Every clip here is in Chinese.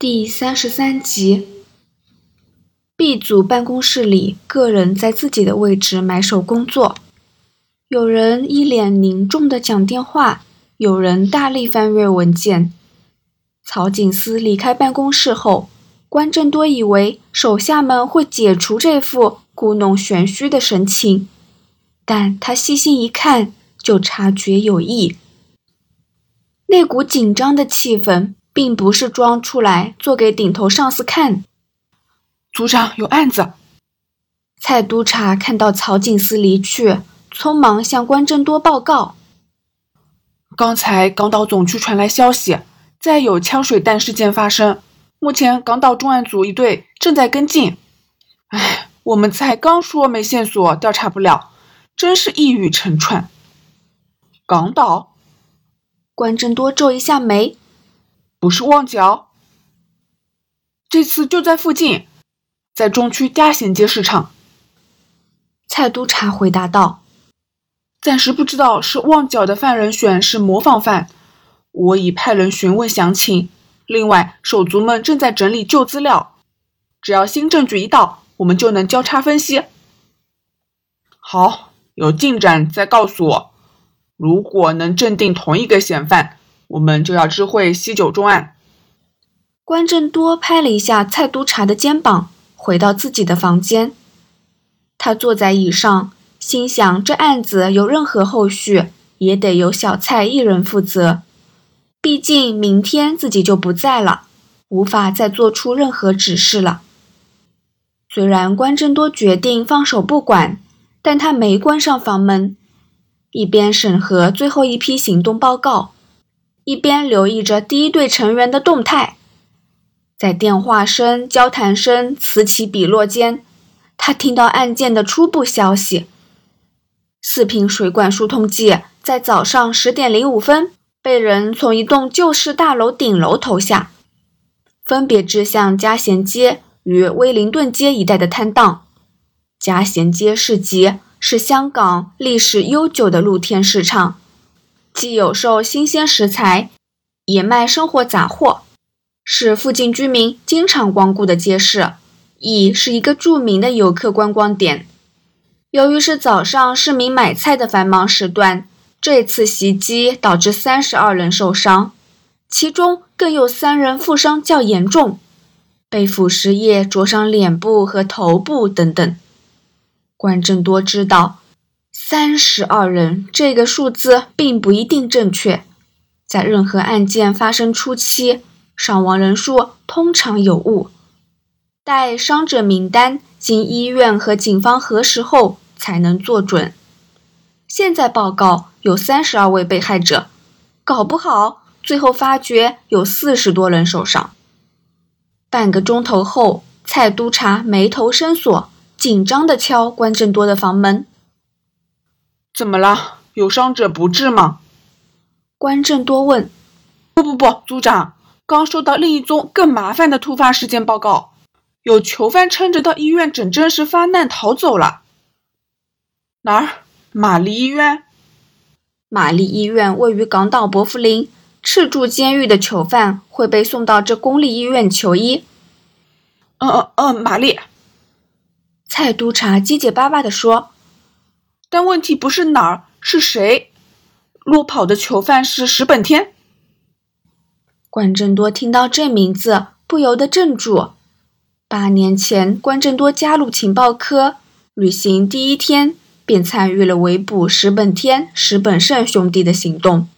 第三十三集，B 组办公室里，个人在自己的位置埋首工作，有人一脸凝重的讲电话，有人大力翻阅文件。曹景思离开办公室后，关正多以为手下们会解除这副故弄玄虚的神情，但他细心一看，就察觉有异，那股紧张的气氛。并不是装出来做给顶头上司看。组长有案子。蔡督察看到曹警司离去，匆忙向关正多报告：刚才港岛总区传来消息，再有枪水弹事件发生。目前港岛重案组一队正在跟进。哎，我们才刚说没线索，调查不了，真是一语成谶。港岛？关正多皱一下眉。不是旺角，这次就在附近，在中区嘉贤街市场。蔡督察回答道：“暂时不知道是旺角的犯人选是模仿犯，我已派人询问详情。另外，手足们正在整理旧资料，只要新证据一到，我们就能交叉分析。好，有进展再告诉我。如果能镇定同一个嫌犯。”我们就要知会西九重案。关正多拍了一下蔡督察的肩膀，回到自己的房间。他坐在椅上，心想：这案子有任何后续，也得由小蔡一人负责。毕竟明天自己就不在了，无法再做出任何指示了。虽然关正多决定放手不管，但他没关上房门，一边审核最后一批行动报告。一边留意着第一队成员的动态，在电话声、交谈声此起彼落间，他听到案件的初步消息：四瓶水管疏通剂在早上十点零五分被人从一栋旧式大楼顶楼投下，分别掷向嘉贤街与威灵顿街一带的摊档。嘉贤街市集是香港历史悠久的露天市场。既有售新鲜食材，也卖生活杂货，是附近居民经常光顾的街市，亦是一个著名的游客观光点。由于是早上市民买菜的繁忙时段，这次袭击导致三十二人受伤，其中更有三人负伤较严重，被腐蚀液灼伤脸部和头部等等。关正多知道。三十二人这个数字并不一定正确，在任何案件发生初期，伤亡人数通常有误。待伤者名单经医院和警方核实后，才能做准。现在报告有三十二位被害者，搞不好最后发觉有四十多人受伤。半个钟头后，蔡督察眉头深锁，紧张地敲关正多的房门。怎么了？有伤者不治吗？关正多问。不不不，组长，刚收到另一宗更麻烦的突发事件报告，有囚犯撑着到医院诊症时发难逃走了。哪儿？玛丽医院？玛丽医院位于港岛伯福林，赤柱监狱的囚犯会被送到这公立医院求医。嗯嗯嗯，玛丽。蔡督察结结巴巴地说。但问题不是哪儿，是谁？落跑的囚犯是石本天。关正多听到这名字，不由得怔住。八年前，关正多加入情报科，旅行第一天便参与了围捕石本天、石本胜兄弟的行动。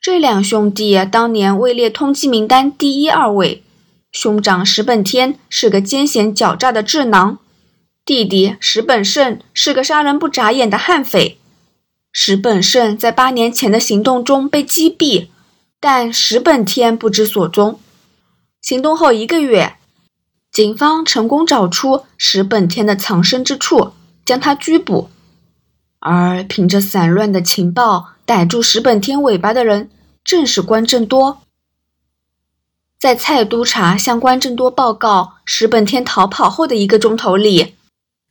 这两兄弟当年位列通缉名单第一二位，兄长石本天是个奸险狡诈的智囊。弟弟石本胜是个杀人不眨眼的悍匪。石本胜在八年前的行动中被击毙，但石本天不知所踪。行动后一个月，警方成功找出石本天的藏身之处，将他拘捕。而凭着散乱的情报逮住石本天尾巴的人，正是关正多。在蔡督察向关正多报告石本天逃跑后的一个钟头里。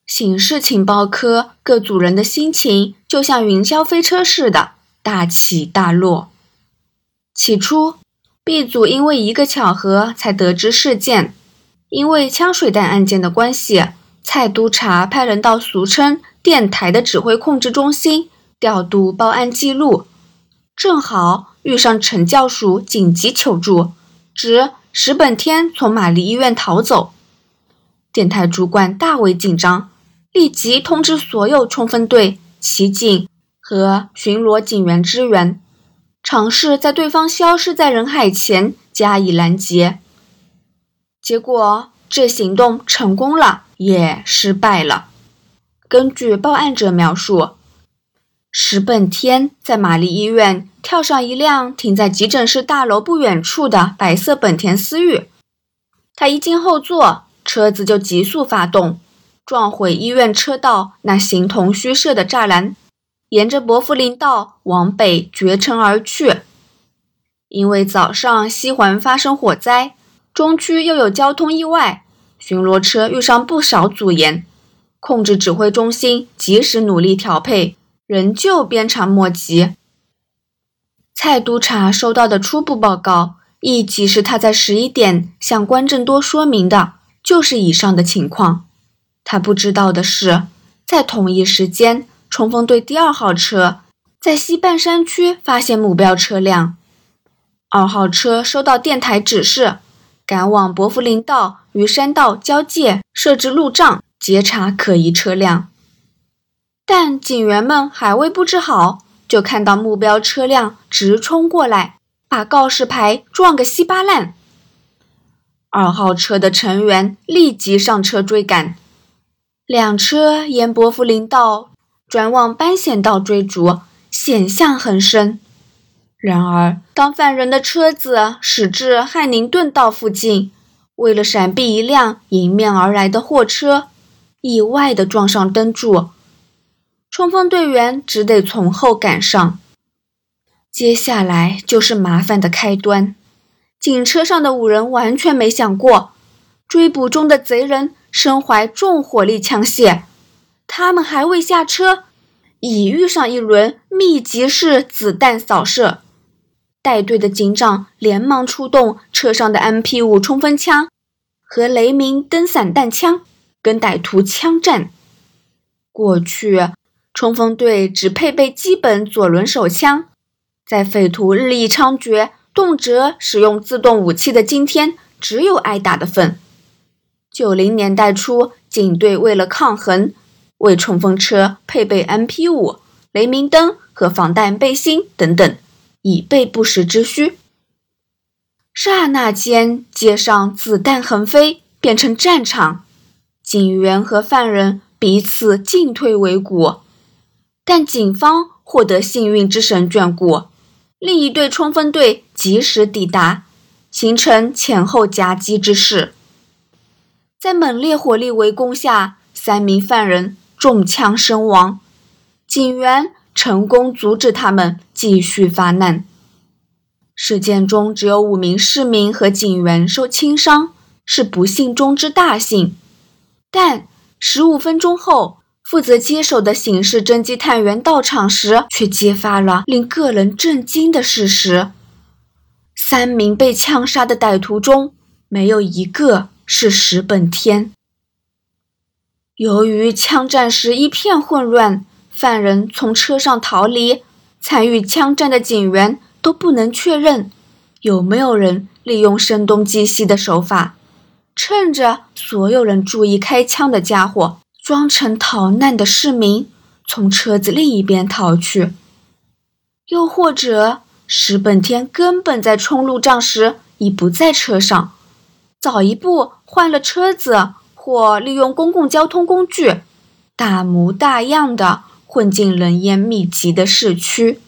刑事情报科各组人的心情就像云霄飞车似的，大起大落。起初 B 组因为一个巧合才得知事件，因为枪水弹案件的关系，蔡督察派人到俗称电台的指挥控制中心调度报案记录，正好遇上陈教署紧急求助，指石本天从玛丽医院逃走。电台主管大为紧张，立即通知所有冲锋队、骑警和巡逻警员支援。尝试在对方消失在人海前加以拦截，结果这行动成功了，也失败了。根据报案者描述，石本天在玛丽医院跳上一辆停在急诊室大楼不远处的白色本田思域，他一进后座，车子就急速发动，撞毁医院车道那形同虚设的栅栏。沿着伯福林道往北绝尘而去。因为早上西环发生火灾，中区又有交通意外，巡逻车遇上不少阻延，控制指挥中心及时努力调配，仍旧鞭长莫及。蔡督察收到的初步报告，亦即是他在十一点向关正多说明的，就是以上的情况。他不知道的是，在同一时间。冲锋队第二号车在西半山区发现目标车辆，二号车收到电台指示，赶往伯福林道与山道交界设置路障，截查可疑车辆。但警员们还未布置好，就看到目标车辆直冲过来，把告示牌撞个稀巴烂。二号车的成员立即上车追赶，两车沿伯福林道。转往斑线道追逐，险象横生。然而，当犯人的车子驶至汉宁顿道附近，为了闪避一辆迎面而来的货车，意外地撞上灯柱，冲锋队员只得从后赶上。接下来就是麻烦的开端。警车上的五人完全没想过，追捕中的贼人身怀重火力枪械。他们还未下车，已遇上一轮密集式子弹扫射。带队的警长连忙出动车上的 MP5 冲锋枪和雷明灯散弹枪，跟歹徒枪战。过去，冲锋队只配备基本左轮手枪，在匪徒日益猖獗、动辄使用自动武器的今天，只有挨打的份。九零年代初，警队为了抗衡。为冲锋车配备 MP5、雷明灯和防弹背心等等，以备不时之需。刹那间，街上子弹横飞，变成战场，警员和犯人彼此进退维谷。但警方获得幸运之神眷顾，另一队冲锋队及时抵达，形成前后夹击之势。在猛烈火力围攻下，三名犯人。中枪身亡，警员成功阻止他们继续发难。事件中只有五名市民和警员受轻伤，是不幸中之大幸。但十五分钟后，负责接手的刑事侦缉探员到场时，却揭发了令个人震惊的事实：三名被枪杀的歹徒中，没有一个是石本天。由于枪战时一片混乱，犯人从车上逃离，参与枪战的警员都不能确认有没有人利用声东击西的手法，趁着所有人注意开枪的家伙，装成逃难的市民从车子另一边逃去。又或者石本天根本在冲路障时已不在车上，早一步换了车子。或利用公共交通工具，大模大样的混进人烟密集的市区。